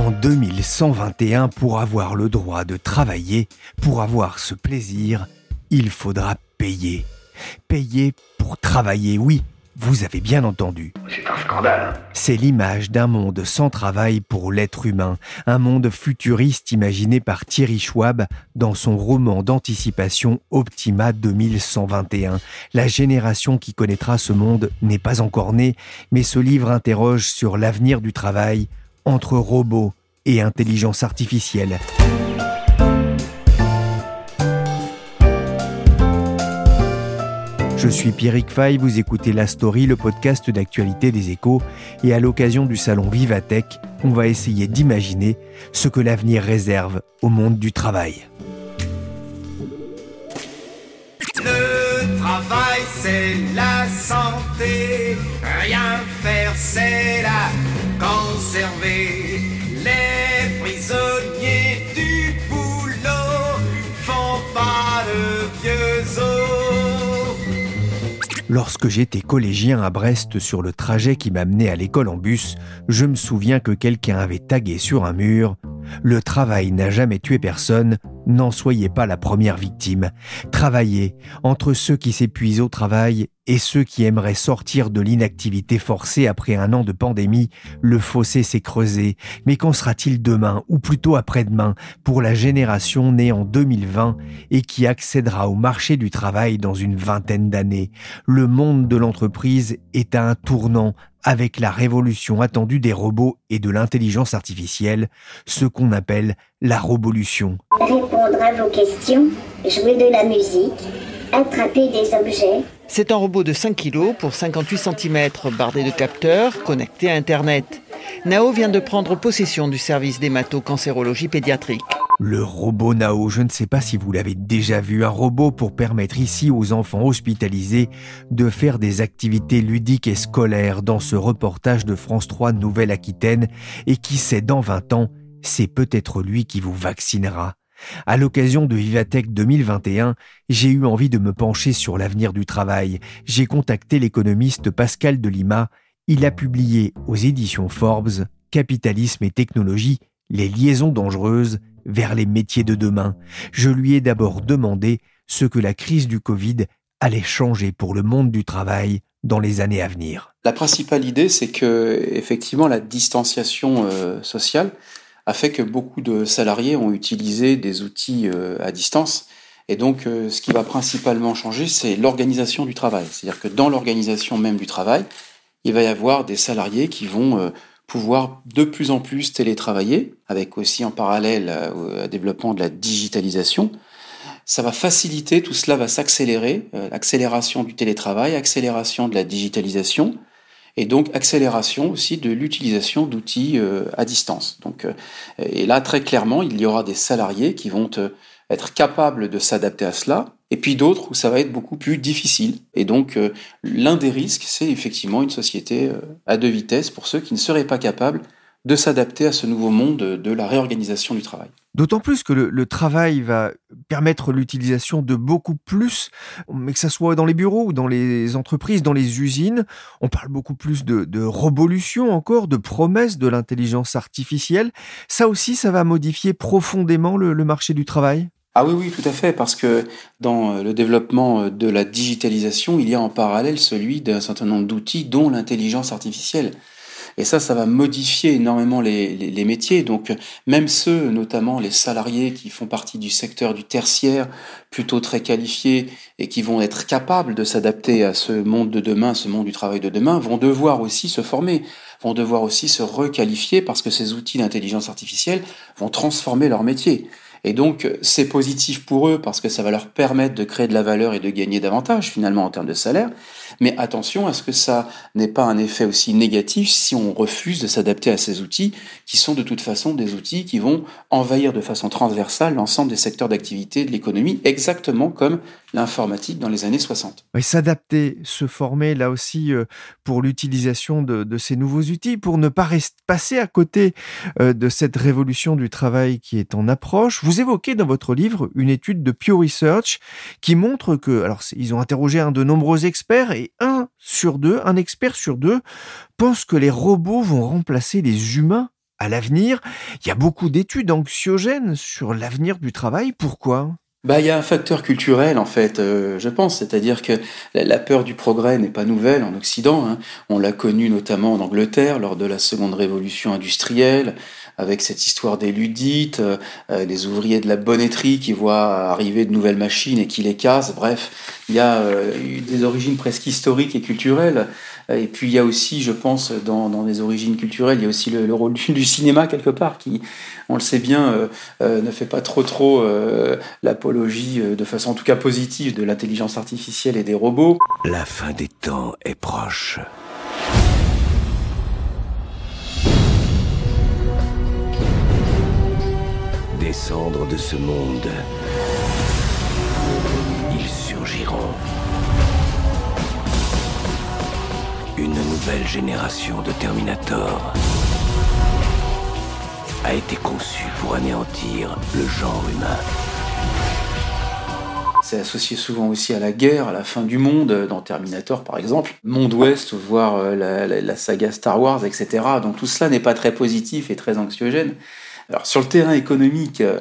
En 2121, pour avoir le droit de travailler, pour avoir ce plaisir, il faudra payer. Payer pour travailler, oui, vous avez bien entendu. C'est un scandale. C'est l'image d'un monde sans travail pour l'être humain, un monde futuriste imaginé par Thierry Schwab dans son roman d'anticipation Optima 2121. La génération qui connaîtra ce monde n'est pas encore née, mais ce livre interroge sur l'avenir du travail entre robots et intelligence artificielle. Je suis Pierrick Fay, vous écoutez La Story, le podcast d'actualité des échos, et à l'occasion du salon Vivatech, on va essayer d'imaginer ce que l'avenir réserve au monde du travail. Travail, c'est la santé. Rien faire, c'est la conserver. Les prisonniers du boulot font pas de vieux os. Lorsque j'étais collégien à Brest sur le trajet qui m'amenait à l'école en bus, je me souviens que quelqu'un avait tagué sur un mur Le travail n'a jamais tué personne, n'en soyez pas la première victime. Travaillez entre ceux qui s'épuisent au travail et ceux qui aimeraient sortir de l'inactivité forcée après un an de pandémie, le fossé s'est creusé. Mais qu'en sera-t-il demain, ou plutôt après-demain, pour la génération née en 2020 et qui accédera au marché du travail dans une vingtaine d'années? Le monde de l'entreprise est à un tournant avec la révolution attendue des robots et de l'intelligence artificielle, ce qu'on appelle la robolution. Répondre à vos questions, jouer de la musique, attraper des objets. C'est un robot de 5 kg pour 58 cm, bardé de capteurs, connecté à Internet. Nao vient de prendre possession du service d'hémato-cancérologie pédiatrique. Le robot Nao, je ne sais pas si vous l'avez déjà vu, un robot pour permettre ici aux enfants hospitalisés de faire des activités ludiques et scolaires dans ce reportage de France 3 Nouvelle-Aquitaine et qui sait dans 20 ans, c'est peut-être lui qui vous vaccinera. À l'occasion de Vivatech 2021, j'ai eu envie de me pencher sur l'avenir du travail. J'ai contacté l'économiste Pascal Delima. Il a publié aux éditions Forbes Capitalisme et technologie, les liaisons dangereuses vers les métiers de demain. Je lui ai d'abord demandé ce que la crise du Covid allait changer pour le monde du travail dans les années à venir. La principale idée, c'est que effectivement la distanciation euh, sociale a fait que beaucoup de salariés ont utilisé des outils euh, à distance. Et donc, euh, ce qui va principalement changer, c'est l'organisation du travail. C'est-à-dire que dans l'organisation même du travail, il va y avoir des salariés qui vont euh, pouvoir de plus en plus télétravailler, avec aussi en parallèle au développement de la digitalisation. Ça va faciliter, tout cela va s'accélérer, accélération du télétravail, accélération de la digitalisation, et donc accélération aussi de l'utilisation d'outils euh, à distance. Donc, et là, très clairement, il y aura des salariés qui vont être capables de s'adapter à cela, et puis d'autres où ça va être beaucoup plus difficile. Et donc, euh, l'un des risques, c'est effectivement une société euh, à deux vitesses pour ceux qui ne seraient pas capables de s'adapter à ce nouveau monde de la réorganisation du travail. D'autant plus que le, le, travail va permettre l'utilisation de beaucoup plus, mais que ce soit dans les bureaux ou dans les entreprises, dans les usines, on parle beaucoup plus de, de révolution encore, de promesses de l'intelligence artificielle. Ça aussi, ça va modifier profondément le, le marché du travail? Ah oui, oui, tout à fait, parce que dans le développement de la digitalisation, il y a en parallèle celui d'un certain nombre d'outils, dont l'intelligence artificielle. Et ça, ça va modifier énormément les, les, les, métiers. Donc, même ceux, notamment les salariés qui font partie du secteur du tertiaire, plutôt très qualifiés et qui vont être capables de s'adapter à ce monde de demain, ce monde du travail de demain, vont devoir aussi se former, vont devoir aussi se requalifier parce que ces outils d'intelligence artificielle vont transformer leur métier. Et donc, c'est positif pour eux parce que ça va leur permettre de créer de la valeur et de gagner davantage finalement en termes de salaire. Mais attention à ce que ça n'ait pas un effet aussi négatif si on refuse de s'adapter à ces outils qui sont de toute façon des outils qui vont envahir de façon transversale l'ensemble des secteurs d'activité de l'économie, exactement comme l'informatique dans les années 60. s'adapter, se former là aussi euh, pour l'utilisation de, ces nouveaux outils, pour ne pas passer à côté euh, de cette révolution du travail qui est en approche. Évoquez dans votre livre une étude de Pew Research qui montre que, alors ils ont interrogé un de nombreux experts et un sur deux, un expert sur deux, pense que les robots vont remplacer les humains à l'avenir. Il y a beaucoup d'études anxiogènes sur l'avenir du travail. Pourquoi? Bah, il y a un facteur culturel en fait, euh, je pense, c'est-à-dire que la, peur du progrès n'est pas nouvelle en Occident. Hein. On l'a connu notamment en Angleterre lors de la seconde révolution industrielle, avec cette histoire des ludites, euh, euh, des ouvriers de la bonneterie qui voient arriver de nouvelles machines et qui les cassent. Bref, il y a eu des origines presque historiques et culturelles. Et puis il y a aussi, je pense, dans, dans les origines culturelles, il y a aussi le, rôle du, cinéma quelque part qui, on le sait bien, euh, euh, ne fait pas trop trop euh, l'apologie de façon en tout cas positive de l'intelligence artificielle et des robots. La fin des temps est proche. Descendre de ce monde, Une nouvelle génération de Terminator a été conçue pour anéantir le genre humain. C'est associé souvent aussi à la guerre, à la fin du monde, dans Terminator par exemple, Monde Ouest, voire euh, la, la saga Star Wars, etc. Donc tout cela n'est pas très positif et très anxiogène. Alors sur le terrain économique, euh,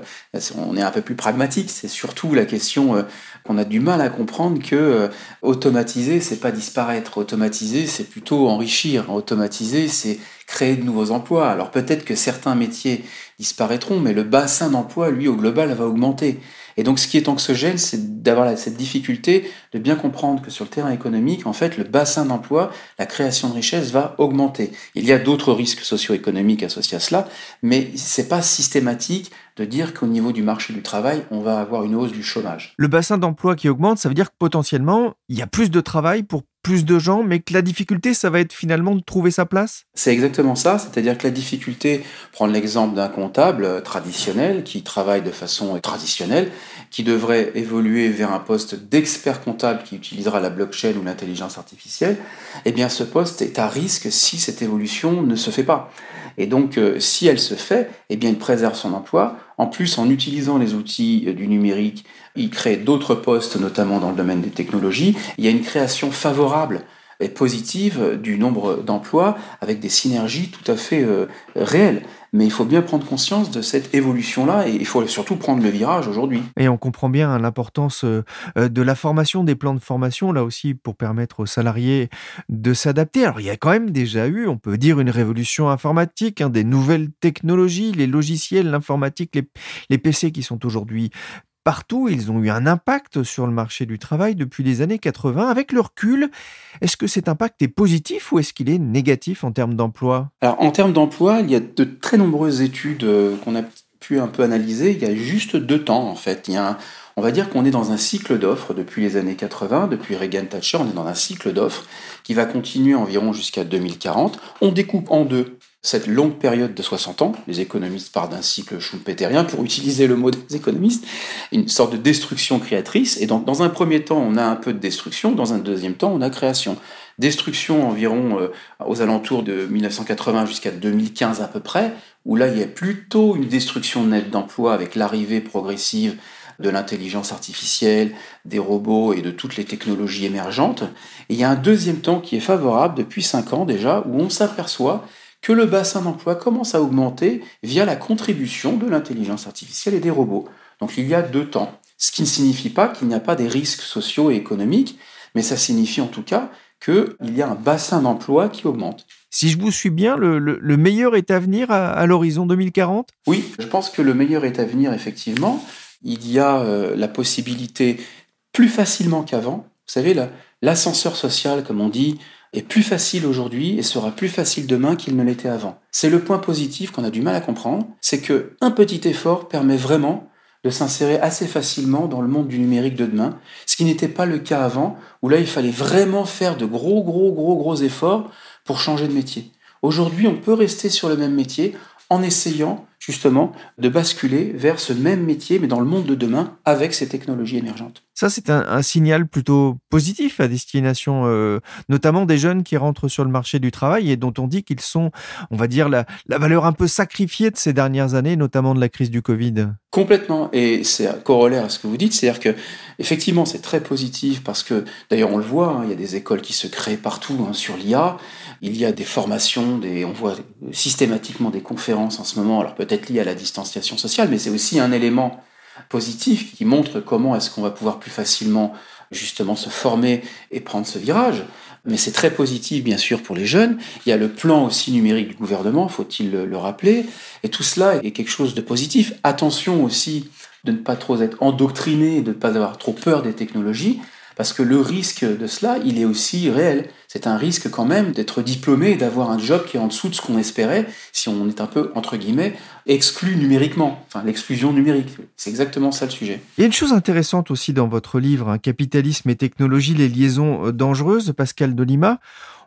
on est un peu plus pragmatique. C'est surtout la question euh, qu'on a du mal à comprendre que euh, automatiser, c'est pas disparaître. Automatiser, c'est plutôt enrichir. Automatiser, c'est créer de nouveaux emplois. Alors peut-être que certains métiers disparaîtront, mais le bassin d'emploi, lui, au global, va augmenter. Et donc, ce qui est anxiogène, c'est d'avoir cette difficulté de bien comprendre que sur le terrain économique, en fait, le bassin d'emploi, la création de richesse va augmenter. Il y a d'autres risques socio-économiques associés à cela, mais c'est pas systématique de dire qu'au niveau du marché du travail, on va avoir une hausse du chômage. Le bassin d'emploi qui augmente, ça veut dire que potentiellement, il y a plus de travail pour plus de gens, mais que la difficulté, ça va être finalement de trouver sa place? C'est exactement ça, c'est-à-dire que la difficulté, prendre l'exemple d'un comptable euh, traditionnel qui travaille de façon euh, traditionnelle, qui devrait évoluer vers un poste d'expert comptable qui utilisera la blockchain ou l'intelligence artificielle, eh bien ce poste est à risque si cette évolution ne se fait pas. Et donc, euh, si elle se fait, eh bien, il préserve son emploi. En plus, en utilisant les outils du numérique il crée d'autres postes, notamment dans le domaine des technologies. Il y a une création favorable et positive du nombre d'emplois avec des synergies tout à fait euh, réelles. Mais il faut bien prendre conscience de cette évolution-là et il faut surtout prendre le virage aujourd'hui. Et on comprend bien hein, l'importance euh, de la formation, des plans de formation, là aussi, pour permettre aux salariés de s'adapter. Alors, il y a quand même déjà eu, on peut dire, une révolution informatique, hein, des nouvelles technologies, les logiciels, l'informatique, les PC qui sont aujourd'hui partout, ils ont eu un impact sur le marché du travail depuis les années 80. Avec le recul, est-ce que cet impact est positif ou est-ce qu'il est négatif en termes d'emploi? Alors en termes d'emploi, il y a de très nombreuses études euh, qu'on a pu un peu analyser. Il y a juste deux temps en fait. Il y a on va dire qu'on est dans un cycle d'offres depuis les années 80, depuis Reagan Thatcher, on est dans un cycle d'offres qui va continuer environ jusqu'à 2040. On découpe en deux cette longue période de 60 ans, les économistes parlent d'un cycle schumpeterien, pour utiliser le mot des économistes, une sorte de destruction créatrice. Et donc, dans un premier temps, on a un peu de destruction, dans un deuxième temps, on a création. Destruction environ euh, aux alentours de 1980 jusqu'à 2015 à peu près, où là, il y a plutôt une destruction nette d'emplois avec l'arrivée progressive de l'intelligence artificielle, des robots et de toutes les technologies émergentes. Et il y a un deuxième temps qui est favorable depuis 5 ans déjà, où on s'aperçoit que le bassin d'emploi commence à augmenter via la contribution de l'intelligence artificielle et des robots. Donc il y a deux temps. Ce qui ne signifie pas qu'il n'y a pas des risques sociaux et économiques, mais ça signifie en tout cas qu'il y a un bassin d'emploi qui augmente. Si je vous suis bien, le, meilleur est à venir à, l'horizon 2040 Oui, je pense que le meilleur est à venir, effectivement. Il y a euh, la possibilité, plus facilement qu'avant, vous savez, l'ascenseur social, comme on dit, est plus facile aujourd'hui et sera plus facile demain qu'il ne l'était avant. C'est le point positif qu'on a du mal à comprendre, c'est que un petit effort permet vraiment de s'insérer assez facilement dans le monde du numérique de demain, ce qui n'était pas le cas avant, où là il fallait vraiment faire de gros, gros, gros, gros efforts pour changer de métier. Aujourd'hui, on peut rester sur le même métier en essayant justement de basculer vers ce même métier, mais dans le monde de demain, avec ces technologies émergentes. Ça, c'est un, signal plutôt positif à destination, euh, notamment des jeunes qui rentrent sur le marché du travail et dont on dit qu'ils sont, on va dire, la, valeur un peu sacrifiée de ces dernières années, notamment de la crise du Covid. Complètement. Et c'est corollaire à ce que vous dites, c'est-à-dire que effectivement, c'est très positif parce que, d'ailleurs, on le voit, hein, il y a des écoles qui se créent partout hein, sur l'IA. Il y a des formations, des, on voit systématiquement des conférences en ce moment, alors peut-être liées à la distanciation sociale, mais c'est aussi un élément positif qui montre comment est-ce qu'on va pouvoir plus facilement justement se former et prendre ce virage. Mais c'est très positif, bien sûr, pour les jeunes. Il y a le plan aussi numérique du gouvernement, faut-il le, rappeler. Et tout cela est quelque chose de positif. Attention aussi de ne pas trop être endoctriné, de ne pas avoir trop peur des technologies. Parce que le risque de cela, il est aussi réel. C'est un risque quand même d'être diplômé et d'avoir un job qui est en dessous de ce qu'on espérait si on est un peu, entre guillemets, exclu numériquement. Enfin, l'exclusion numérique. C'est exactement ça le sujet. Il y a une chose intéressante aussi dans votre livre, hein, Capitalisme et technologie, les liaisons euh, dangereuses, Pascal Delima.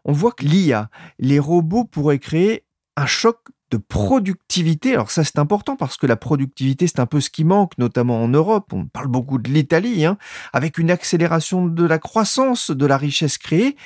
On voit que l'IA, les robots pourraient créer un choc de productivité. Alors ça c'est important parce que la productivité c'est un peu ce qui manque, notamment en Europe. On parle beaucoup de l'Italie, hein, avec une accélération de la croissance, de la richesse créée.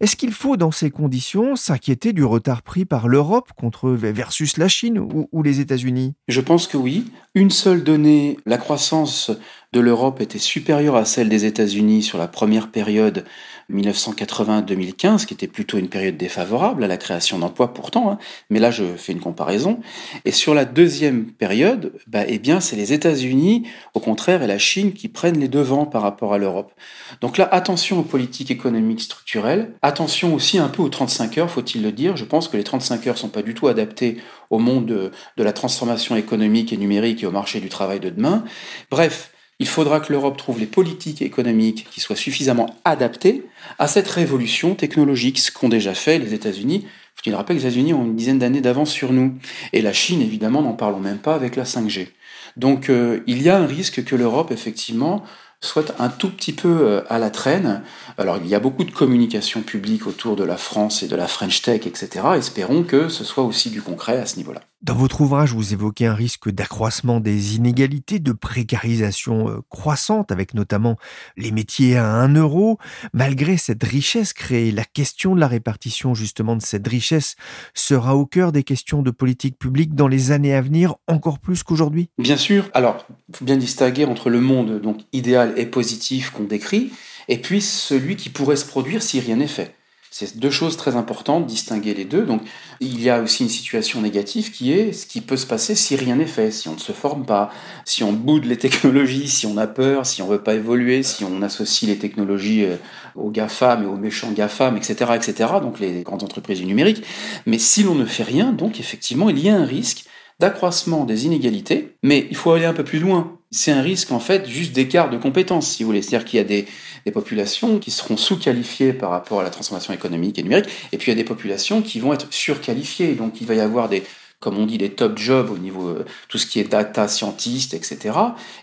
Est-ce qu'il faut, dans ces conditions, s'inquiéter du retard pris par l'Europe contre versus la Chine ou, ou les États-Unis? Je pense que oui. Une seule donnée, la croissance de l'Europe était supérieure à celle des États-Unis sur la première période 1980-2015, qui était plutôt une période défavorable à la création d'emplois pourtant, hein. mais là je fais une comparaison. Et sur la deuxième période, bah, eh bien c'est les États-Unis, au contraire, et la Chine qui prennent les devants par rapport à l'Europe. Donc là, attention aux politiques économiques structurelles, attention aussi un peu aux 35 heures, faut-il le dire. Je pense que les 35 heures sont pas du tout adaptées au monde de, de la transformation économique et numérique et au marché du travail de demain. Bref, il faudra que l'Europe trouve les politiques économiques qui soient suffisamment adaptées à cette révolution technologique, ce qu'ont déjà fait les États-Unis. Faut-il rappeler que les États-Unis ont une dizaine d'années d'avance sur nous. Et la Chine, évidemment, n'en parlons même pas avec la 5G. Donc euh, il y a un risque que l'Europe, effectivement, soit un tout petit peu euh, à la traîne. Alors il y a beaucoup de communication publique autour de la France et de la French Tech, etc. Espérons que ce soit aussi du concret à ce niveau-là. Dans votre ouvrage, vous évoquez un risque d'accroissement des inégalités, de précarisation euh, croissante, avec notamment les métiers à 1 euro. Malgré cette richesse créée, la question de la répartition justement de cette richesse sera au cœur des questions de politique publique dans les années à venir, encore plus qu'aujourd'hui? Bien sûr. Alors, il faut bien distinguer entre le monde idéal et positif qu'on décrit, et puis celui qui pourrait se produire si rien n'est fait. C'est deux choses très importantes, distinguer les deux. Donc, il y a aussi une situation négative qui est ce qui peut se passer si rien n'est fait, si on ne se forme pas, si on boude les technologies, si on a peur, si on veut pas évoluer, si on associe les technologies euh, aux GAFAM et aux méchants GAFAM, etc., etc., donc les grandes entreprises du numérique. Mais si l'on ne fait rien, donc effectivement, il y a un risque d'accroissement des inégalités, mais il faut aller un peu plus loin. C'est un risque en fait juste d'écart de compétences, si vous voulez. C'est-à-dire qu'il y a des, populations qui seront sous-qualifiées par rapport à la transformation économique et numérique, et puis il y a des populations qui vont être surqualifiées. Donc il va y avoir des, comme on dit, des top jobs au niveau euh, tout ce qui est data scientist, etc.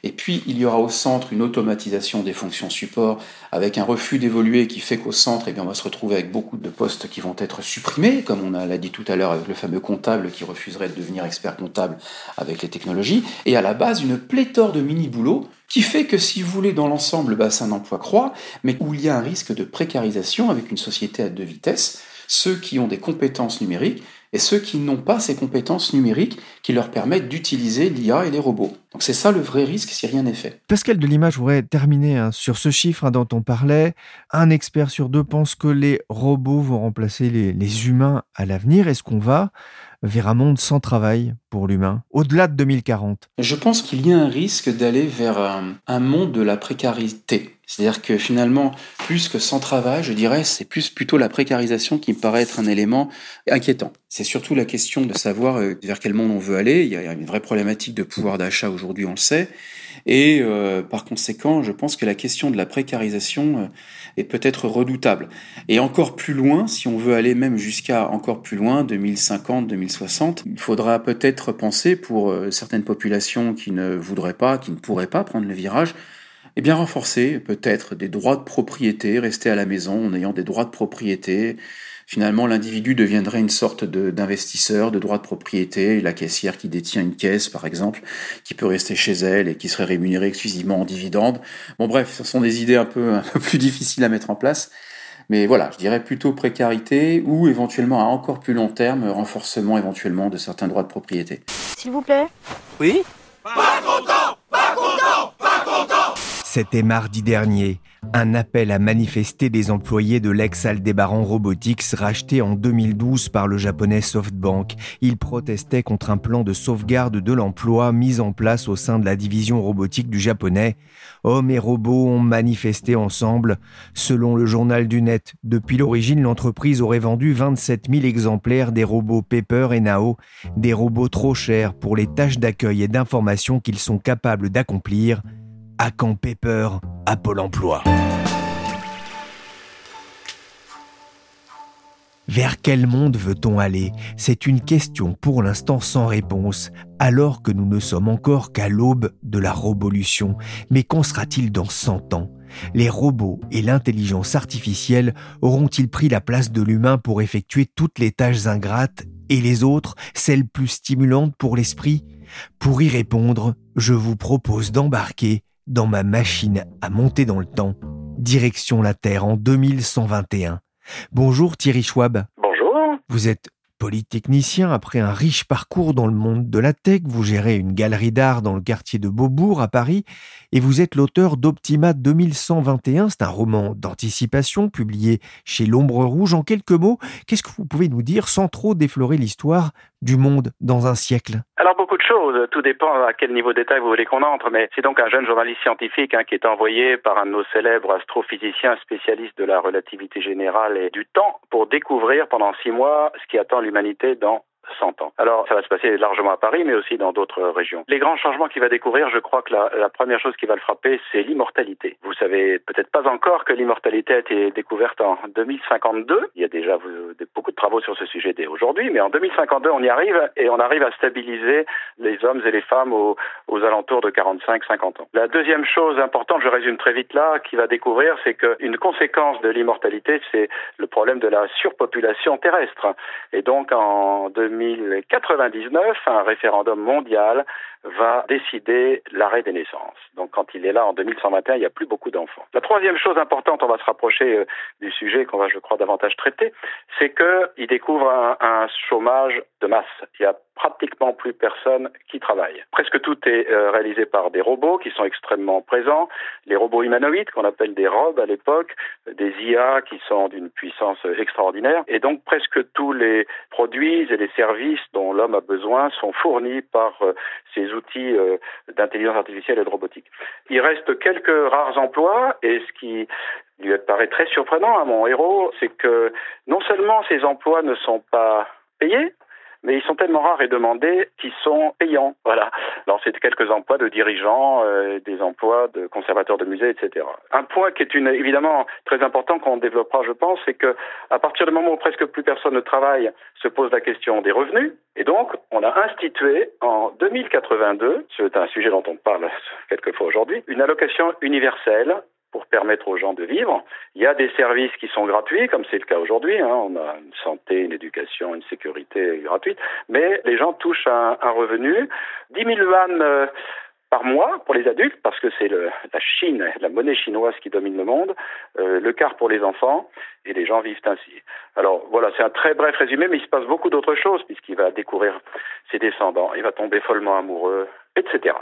Et puis il y aura au centre une automatisation des fonctions support avec un refus d'évoluer qui fait qu'au centre, eh bien, on va se retrouver avec beaucoup de postes qui vont être supprimés, comme on l'a dit tout à l'heure avec le fameux comptable qui refuserait de devenir expert comptable avec les technologies. Et à la base, une pléthore de mini-boulots qui fait que si vous voulez, dans l'ensemble, le bassin d'emploi croît, mais où il y a un risque de précarisation avec une société à deux vitesses, ceux qui ont des compétences numériques et ceux qui n'ont pas ces compétences numériques qui leur permettent d'utiliser l'IA et les robots. Donc c'est ça le vrai risque si rien n'est fait. Pascal de l'image, je voudrais terminer hein, sur ce chiffre hein, dont on parlait. Un expert sur deux pense que les robots vont remplacer les humains à l'avenir. Est-ce qu'on va vers un monde sans travail pour l'humain, au-delà de 2040 Je pense qu'il y a un risque d'aller vers un, monde de la précarité. C'est-à-dire que finalement, plus que sans travail, je dirais, c'est plus plutôt la précarisation qui me paraît être un élément inquiétant. C'est surtout la question de savoir euh, vers quel monde on veut aller. Il y a une vraie problématique de pouvoir d'achat aujourd'hui, on le sait. Et euh, par conséquent, je pense que la question de la précarisation, est peut-être redoutable. Et encore plus loin, si on veut aller même jusqu'à encore plus loin, 2050, 2060, il faudra peut-être penser pour euh, certaines populations qui ne voudraient pas, qui ne pourraient pas prendre le virage, eh bien renforcer peut-être des droits de propriété, rester à la maison en ayant des droits de propriété, Finalement, l'individu deviendrait une sorte d'investisseur de, droits de propriété, la caissière qui détient une caisse, par exemple, qui peut rester chez elle et qui serait rémunérée exclusivement en dividendes. Bon, bref, ce sont des idées un peu, un peu plus difficiles à mettre en place. Mais voilà, je dirais plutôt précarité ou éventuellement à encore plus long terme, renforcement éventuellement de certains droits de propriété. S'il vous plaît. Oui? Pas content! Pas content! Pas content! C'était mardi dernier un appel à manifester des employés de l'ex-Aldebaran Robotics racheté en 2012 par le japonais SoftBank. Ils protestaient contre un plan de sauvegarde de l'emploi mis en place au sein de la division robotique du japonais. Hommes et robots ont manifesté ensemble. Selon le journal du net, depuis l'origine, l'entreprise aurait vendu 27 000 exemplaires des robots Pepper et Nao, des robots trop chers pour les tâches d'accueil et d'information qu'ils sont capables d'accomplir. À quand Pepper à Pôle emploi. Vers quel monde veut-on aller? C'est une question pour l'instant sans réponse, alors que nous ne sommes encore qu'à l'aube de la révolution. Mais qu'en sera-t-il dans 100 ans? Les robots et l'intelligence artificielle auront-ils pris la place de l'humain pour effectuer toutes les tâches ingrates et les autres, celles plus stimulantes pour l'esprit? Pour y répondre, je vous propose d'embarquer dans ma machine à monter dans le temps, direction la Terre en 2121. Bonjour Thierry Schwab. Bonjour. Vous êtes polytechnicien après un riche parcours dans le monde de la tech. Vous gérez une galerie d'art dans le quartier de Beaubourg à Paris et vous êtes l'auteur d'Optima 2121. C'est un roman d'anticipation publié chez L'Ombre Rouge. En quelques mots, qu'est-ce que vous pouvez nous dire sans trop déflorer l'histoire du monde dans un siècle. Alors beaucoup de choses, tout dépend à quel niveau de détail vous voulez qu'on entre, mais c'est donc un jeune journaliste scientifique hein, qui est envoyé par un de nos célèbres astrophysiciens spécialistes de la relativité générale et du temps pour découvrir pendant six mois ce qui attend l'humanité dans 100 ans. Alors, ça va se passer largement à Paris, mais aussi dans d'autres régions. Les grands changements qu'il va découvrir, je crois que la, première chose qui va le frapper, c'est l'immortalité. Vous savez peut-être pas encore que l'immortalité a été découverte en 2052. Il y a déjà beaucoup de travaux sur ce sujet dès aujourd'hui, mais en 2052, on y arrive et on arrive à stabiliser les hommes et les femmes aux, aux alentours de 45-50 ans. La deuxième chose importante, je résume très vite là, qu'il va découvrir, c'est qu'une conséquence de l'immortalité, c'est le problème de la surpopulation terrestre. Et donc, en 2099, un référendum mondial va décider l'arrêt des naissances. Donc quand il est là en 2121, il n'y a plus beaucoup d'enfants. La troisième chose importante, on va se rapprocher euh, du sujet qu'on va, je crois, davantage traiter, c'est qu'il découvre un, chômage de masse. Il y a pratiquement plus personne qui travaille. Presque tout est euh, réalisé par des robots qui sont extrêmement présents, les robots humanoïdes qu'on appelle des robes à l'époque, des IA qui sont d'une puissance extraordinaire, et donc presque tous les produits et les services dont l'homme a besoin sont fournis par euh, ces outils euh, d'intelligence artificielle et de robotique. Il reste quelques rares emplois, et ce qui lui paraît très surprenant à mon héros, c'est que non seulement ces emplois ne sont pas payés, mais ils sont tellement rares et demandés qu'ils sont payants. Voilà. Alors c'est quelques emplois de dirigeants, euh, des emplois de conservateurs de musées, etc. Un point qui est une, évidemment très important qu'on développera, je pense, c'est que à partir du moment où presque plus personne ne travaille, se pose la question des revenus. Et donc, on a institué en 2082, c'est un sujet dont on parle quelquefois aujourd'hui, une allocation universelle pour permettre aux gens de vivre. Il y a des services qui sont gratuits, comme c'est le cas aujourd'hui. Hein. On a une santé, une éducation, une sécurité gratuite, mais les gens touchent un, revenu. 10 000 yuan euh, par mois pour les adultes, parce que c'est la Chine, la monnaie chinoise qui domine le monde, euh, le quart pour les enfants, et les gens vivent ainsi. Alors voilà, c'est un très bref résumé, mais il se passe beaucoup d'autres choses, puisqu'il va découvrir ses descendants, il va tomber follement amoureux, etc.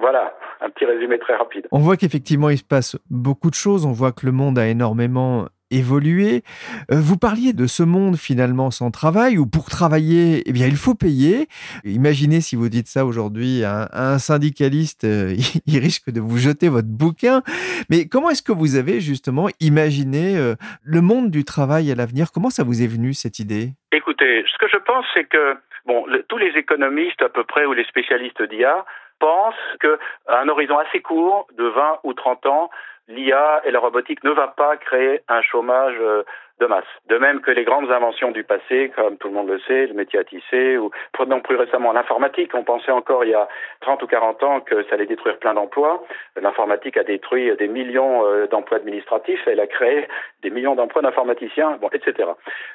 Voilà, un petit résumé très rapide. On voit qu'effectivement, il se passe beaucoup de choses. On voit que le monde a énormément évolué. Euh, vous parliez de ce monde finalement sans travail, où pour travailler, eh bien, il faut payer. Imaginez si vous dites ça aujourd'hui à un, syndicaliste, euh, il risque de vous jeter votre bouquin. Mais comment est-ce que vous avez justement imaginé euh, le monde du travail à l'avenir? Comment ça vous est venu cette idée? Écoutez, ce que je pense, c'est que bon, tous les économistes à peu près ou les spécialistes d'IA pense qu'à un horizon assez court, de 20 ou 30 ans, l'IA et la robotique ne va pas créer un chômage euh, de masse. De même que les grandes inventions du passé, comme tout le monde le sait, le métier à tisser, ou prenons plus récemment l'informatique, on pensait encore il y a 30 ou 40 ans que ça allait détruire plein d'emplois. L'informatique a détruit des millions euh, d'emplois administratifs, elle a créé des millions d'emplois d'informaticiens, bon, etc.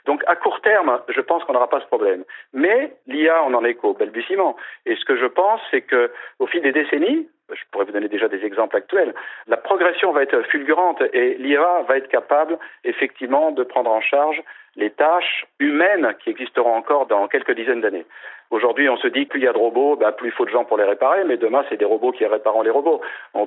Donc à court terme, je pense qu'on n'aura pas ce problème. Mais l'IA, on en est qu'au balbutiement. Et ce que je pense, c'est que au fil des décennies, je pourrais vous donner déjà des exemples actuels, la progression va être fulgurante et l'IA va être capable effectivement de prendre en charge les tâches humaines qui existeront encore dans quelques dizaines d'années. Aujourd'hui, on se dit plus il y a de robots, ben, plus il faut de gens pour les réparer, mais demain, c'est des robots qui répareront les robots.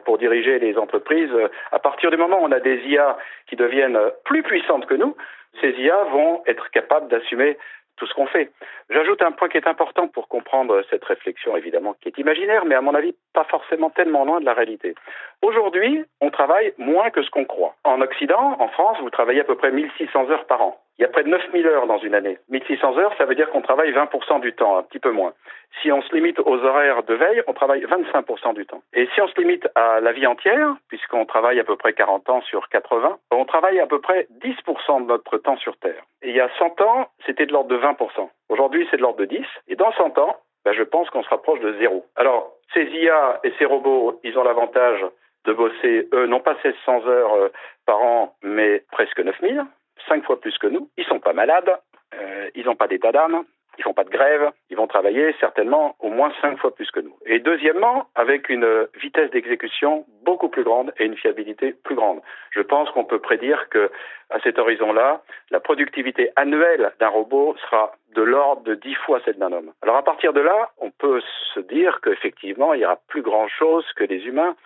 pour diriger les entreprises, euh, à partir du moment où on a des IA qui deviennent plus puissantes que nous, ces IA vont être capables d'assumer tout ce qu'on fait. J'ajoute un point qui est important pour comprendre cette réflexion, évidemment, qui est imaginaire, mais à mon avis, pas forcément tellement loin de la réalité. Aujourd'hui, on travaille moins que ce qu'on croit. En Occident, en France, vous travaillez à peu près 1600 heures par an. Il y a près de 9000 heures dans une année. 1600 heures, ça veut dire qu'on travaille 20% du temps, un petit peu moins. Si on se limite aux horaires de veille, on travaille 25% du temps. Et si on se limite à la vie entière, puisqu'on travaille à peu près 40 ans sur 80, on travaille à peu près 10% de notre temps sur Terre. Et il y a 100 ans, c'était de l'ordre de 20%. Aujourd'hui, c'est de l'ordre de 10. Et dans 100 ans, ben, je pense qu'on se rapproche de zéro. Alors, ces IA et ces robots, ils ont l'avantage de bosser, eux, non pas 1600 heures euh, par an, mais presque 9000 cinq fois plus que nous. Ils sont pas malades, euh, ils n'ont pas d'état d'âme, ils font pas de grève, ils vont travailler certainement au moins cinq fois plus que nous. Et deuxièmement, avec une vitesse d'exécution beaucoup plus grande et une fiabilité plus grande. Je pense qu'on peut prédire que à cet horizon-là, la productivité annuelle d'un robot sera de l'ordre de dix fois celle d'un homme. Alors à partir de là, on peut se dire qu'effectivement, il y aura plus grand chose que les humains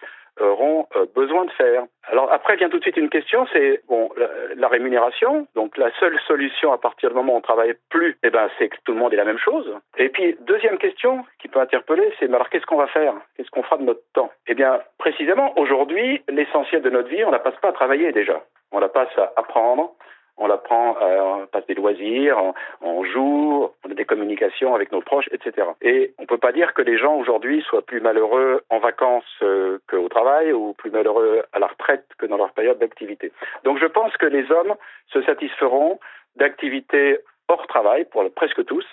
auront euh, besoin de faire. Alors après vient tout de suite une question, c'est bon la, rémunération. Donc la seule solution à partir du moment où on travaille plus, eh ben c'est que tout le monde ait la même chose. Et puis deuxième question qui peut interpeller, c'est alors qu'est-ce qu'on va faire? Qu'est-ce qu'on fera de notre temps? Eh bien précisément aujourd'hui, l'essentiel de notre vie, on la passe pas à travailler déjà. On la passe à apprendre, on apprend, euh, on passe des loisirs, on, joue, on a des communications avec nos proches, etc. Et on ne peut pas dire que les gens aujourd'hui soient plus malheureux en vacances euh, qu'au travail ou plus malheureux à la retraite que dans leur période d'activité. Donc je pense que les hommes se satisferont d'activités hors travail pour presque tous,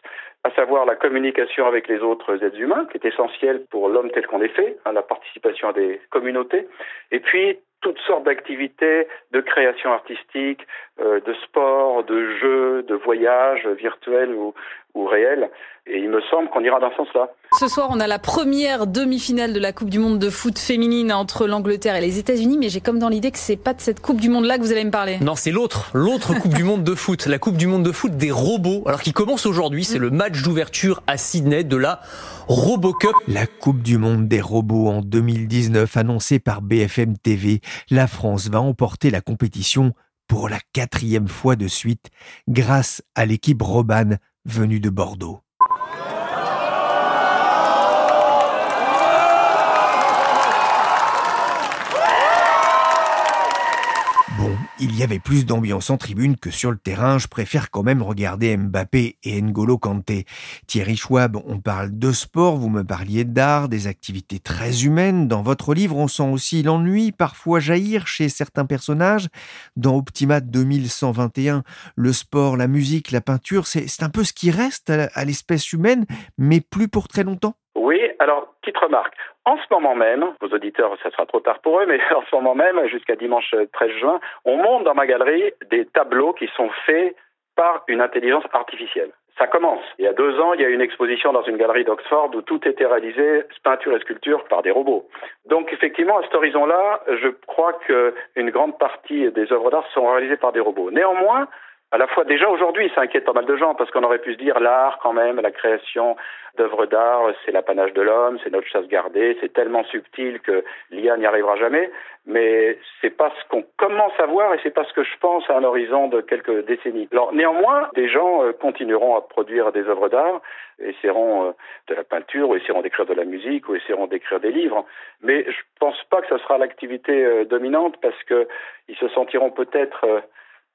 à savoir la communication avec les autres êtres humains, qui est essentielle pour l'homme tel qu'on est fait, hein, la participation à des communautés, et puis toutes sortes d'activités de création artistique, euh, de sport, de jeux, de voyages virtuels ou, ou réels. Et il me semble qu'on ira dans ce sens-là. Ce soir, on a la première demi-finale de la Coupe du Monde de foot féminine entre l'Angleterre et les États-Unis, mais j'ai comme dans l'idée que c'est pas de cette Coupe du Monde-là que vous allez me parler. Non, c'est l'autre, l'autre Coupe du Monde de foot, la Coupe du Monde de foot des robots. Alors qui commence aujourd'hui, c'est le match d'ouverture à Sydney de la RoboCup. La Coupe du Monde des robots en 2019 annoncée par BFM TV. La France va emporter la compétition pour la quatrième fois de suite grâce à l'équipe Roban venue de Bordeaux. Il y avait plus d'ambiance en tribune que sur le terrain. Je préfère quand même regarder Mbappé et N'Golo Kanté. Thierry Schwab, on parle de sport, vous me parliez d'art, des activités très humaines. Dans votre livre, on sent aussi l'ennui parfois jaillir chez certains personnages. Dans Optimat 2121, le sport, la musique, la peinture, c'est un peu ce qui reste à l'espèce humaine, mais plus pour très longtemps? Oui, alors, petite remarque. En ce moment même, vos auditeurs, ça sera trop tard pour eux, mais en ce moment même, jusqu'à dimanche 13 juin, on monte dans ma galerie des tableaux qui sont faits par une intelligence artificielle. Ça commence. Il y a deux ans, il y a eu une exposition dans une galerie d'Oxford où tout était réalisé, peinture et sculpture, par des robots. Donc effectivement, à cet horizon-là, je crois qu'une grande partie des œuvres d'art sont réalisées par des robots. Néanmoins, à la fois déjà aujourd'hui, ça inquiète pas mal de gens parce qu'on aurait pu se dire l'art quand même, la création d'œuvres d'art, c'est l'apanage de l'homme, c'est notre chasse gardée, c'est tellement subtil que l'IA n'y arrivera jamais. Mais c'est pas ce qu'on commence à voir et c'est pas ce que je pense à un horizon de quelques décennies. Alors néanmoins, des gens euh, continueront à produire des œuvres d'art, essaieront euh, de la peinture, ou essaieront d'écrire de la musique, ou essaieront d'écrire des livres. Mais je pense pas que ce sera l'activité euh, dominante parce que ils se sentiront peut-être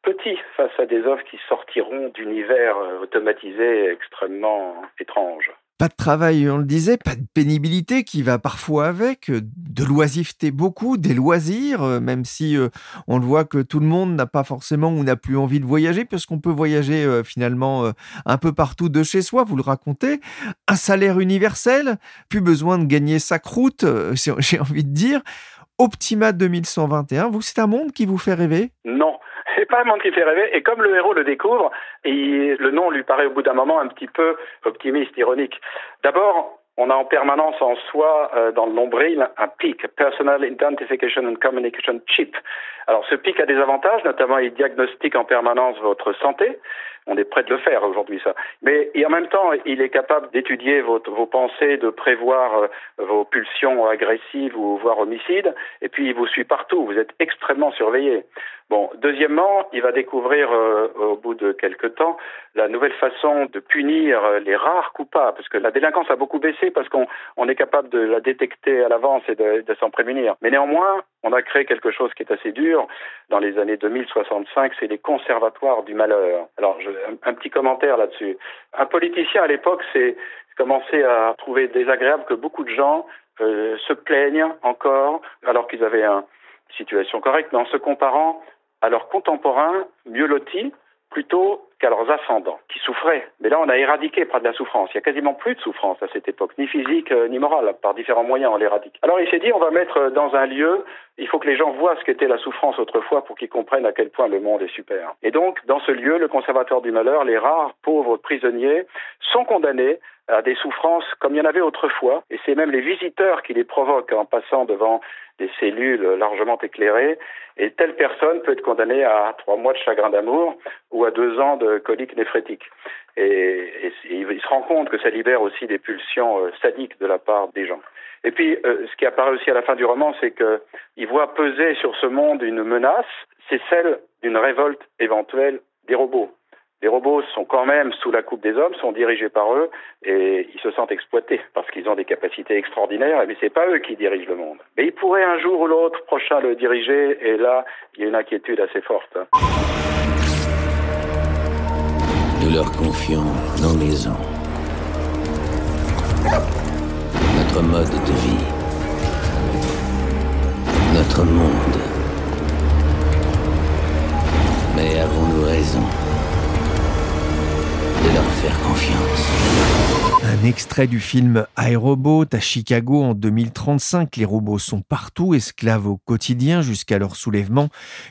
petit face à des offres qui sortiront d'univers euh, automatisés extrêmement étranges. Pas de travail, on le disait, pas de pénibilité qui va parfois avec, de l'oisiveté beaucoup, des loisirs, euh, même si euh, on le voit que tout le monde n'a pas forcément ou n'a plus envie de voyager, puisqu'on peut voyager euh, finalement un peu partout de chez soi, vous le racontez. Un salaire universel, plus besoin de gagner sa croûte, j'ai envie de dire. Optima 2121, vous, c'est un monde qui vous fait rêver? Non, c'est pas monde qui fait rêver. Et comme le héros le découvre, le nom lui paraît au bout d'un moment un petit peu optimiste, ironique. D'abord, on a en permanence en soi, euh, dans le nombril, un PIC, Personal Identification and Communication Chip. Alors ce PIC a des avantages, notamment il diagnostique en permanence votre santé. On est prêt de le faire aujourd'hui, ça. Mais en même temps, il est capable d'étudier vos, vos pensées, de prévoir euh, vos pulsions agressives ou voire homicides. Et puis il vous suit partout. Vous êtes extrêmement surveillé. Bon, deuxièmement, il va découvrir euh, au bout de quelques temps la nouvelle façon de punir les rares coupables, parce que la délinquance a beaucoup baissé parce qu'on on est capable de la détecter à l'avance et de, de s'en prémunir. Mais néanmoins, on a créé quelque chose qui est assez dur dans les années 2065, c'est les conservatoires du malheur. Alors, je, un, petit commentaire là-dessus. Un politicien à l'époque, c'est commencé à trouver désagréable que beaucoup de gens euh, se plaignent encore alors qu'ils avaient une situation correcte, mais en se comparant à leurs contemporains mieux lotis plutôt qu'à leurs ascendants, qui souffraient. Mais là, on a éradiqué près de la souffrance. Il y a quasiment plus de souffrance à cette époque, ni physique euh, ni morale. Par différents moyens, on l'éradique. Alors il s'est dit, on va mettre euh, dans un lieu, il faut que les gens voient ce qu'était la souffrance autrefois pour qu'ils comprennent à quel point le monde est super. Et donc, dans ce lieu, le conservatoire du malheur, les rares pauvres prisonniers sont condamnés à des souffrances comme il y en avait autrefois, et c'est même les visiteurs qui les provoquent en passant devant des cellules largement éclairées, et telle personne peut être condamnée à trois mois de chagrin d'amour ou à deux ans de colique néphrétique. Et, il se rend compte que ça libère aussi des pulsions euh, sadiques de la part des gens. Et puis, euh, ce qui apparaît aussi à la fin du roman, c'est qu'il voit peser sur ce monde une menace, c'est celle d'une révolte éventuelle des robots. Les robots sont quand même sous la coupe des hommes, sont dirigés par eux et ils se sentent exploités parce qu'ils ont des capacités extraordinaires, mais c'est pas eux qui dirigent le monde. Mais ils pourraient un jour ou l'autre prochain le diriger et là, il y a une inquiétude assez forte. Nous leur confions nos maisons, notre mode de vie, notre monde. Mais avons-nous raison? Un extrait du film iRobot à Chicago en 2035. Les robots sont partout, esclaves au quotidien jusqu'à leur soulèvement.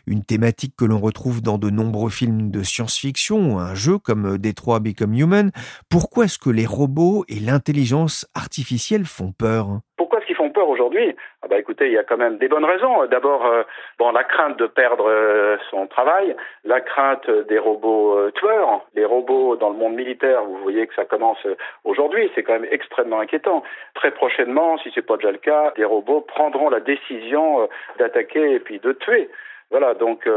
Une thématique que l'on retrouve dans de nombreux films de science-fiction ou un jeu comme Detroit Become Human. Pourquoi est-ce que les robots et l'intelligence artificielle font peur? Aujourd'hui ah bah écoutez, il y a quand même des bonnes raisons. D'abord, euh, bon, la crainte de perdre euh, son travail, la crainte des robots euh, tueurs, les robots dans le monde militaire. Vous voyez que ça commence aujourd'hui. C'est quand même extrêmement inquiétant. Très prochainement, si c'est pas déjà le cas, des robots prendront la décision d'attaquer et puis de tuer. Voilà. Donc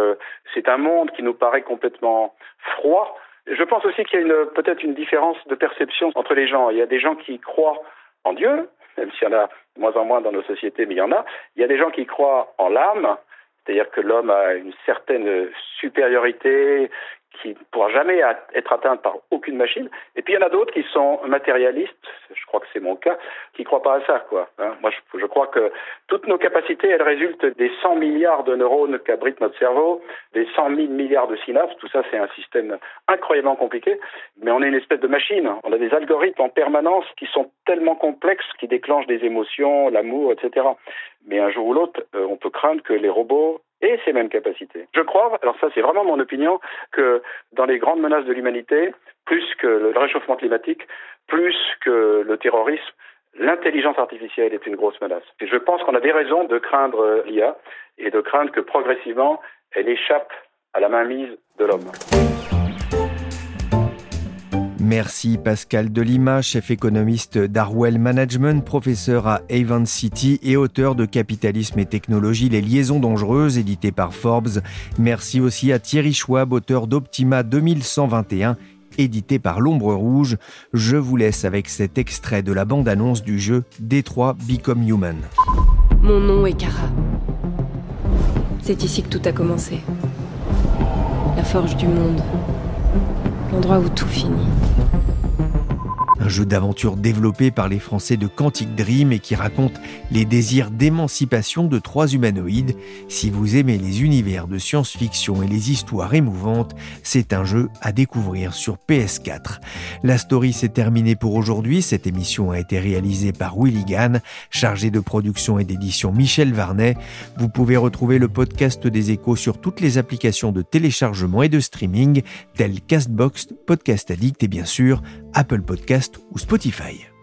c'est un monde qui nous paraît complètement froid. Je pense aussi qu'il y a peut-être une différence de perception entre les gens. Il y a des gens qui croient en Dieu, même s'il y en a moins en moins dans nos sociétés, mais il y en a. Il y a des gens qui croient en l'âme, c'est-à-dire que l'homme a une certaine supériorité qui ne pourra jamais être atteinte par aucune machine. Et puis il y en a d'autres qui sont matérialistes, je crois que c'est mon cas, qui ne croient pas à ça. Quoi. Hein. Moi, je, crois que toutes nos capacités, elles résultent des 100 milliards de neurones qu'abrite notre cerveau, des 100 000 milliards de synapses. Tout ça, c'est un système incroyablement compliqué. Mais on est une espèce de machine. On a des algorithmes en permanence qui sont tellement complexes, qui déclenchent des émotions, l'amour, etc. Mais un jour ou l'autre, euh, on peut craindre que les robots et ces mêmes capacités. Je crois, alors ça c'est vraiment mon opinion, que dans les grandes menaces de l'humanité, plus que le réchauffement climatique, plus que le terrorisme, l'intelligence artificielle est une grosse menace. Et je pense qu'on a des raisons de craindre l'IA et de craindre que progressivement elle échappe à la mainmise de l'homme. Merci Pascal Delima, chef économiste d'Arwell Management, professeur à Avon City et auteur de Capitalisme et technologie, les liaisons dangereuses, édité par Forbes. Merci aussi à Thierry Schwab, auteur d'Optima 2121 édité par l'Ombre Rouge. Je vous laisse avec cet extrait de la bande-annonce du jeu Détroit Become Human. Mon nom est Kara. C'est ici que tout a commencé. La forge du monde. L'endroit où tout finit. Un jeu d'aventure développé par les Français de Quantic Dream et qui raconte les désirs d'émancipation de trois humanoïdes. Si vous aimez les univers de science-fiction et les histoires émouvantes, c'est un jeu à découvrir sur PS4. La story s'est terminée pour aujourd'hui. Cette émission a été réalisée par Willy Gann, chargé de production et d'édition Michel Varnet. Vous pouvez retrouver le podcast des échos sur toutes les applications de téléchargement et de streaming telles Castbox, Podcast Addict et bien sûr Apple Ou Spotify.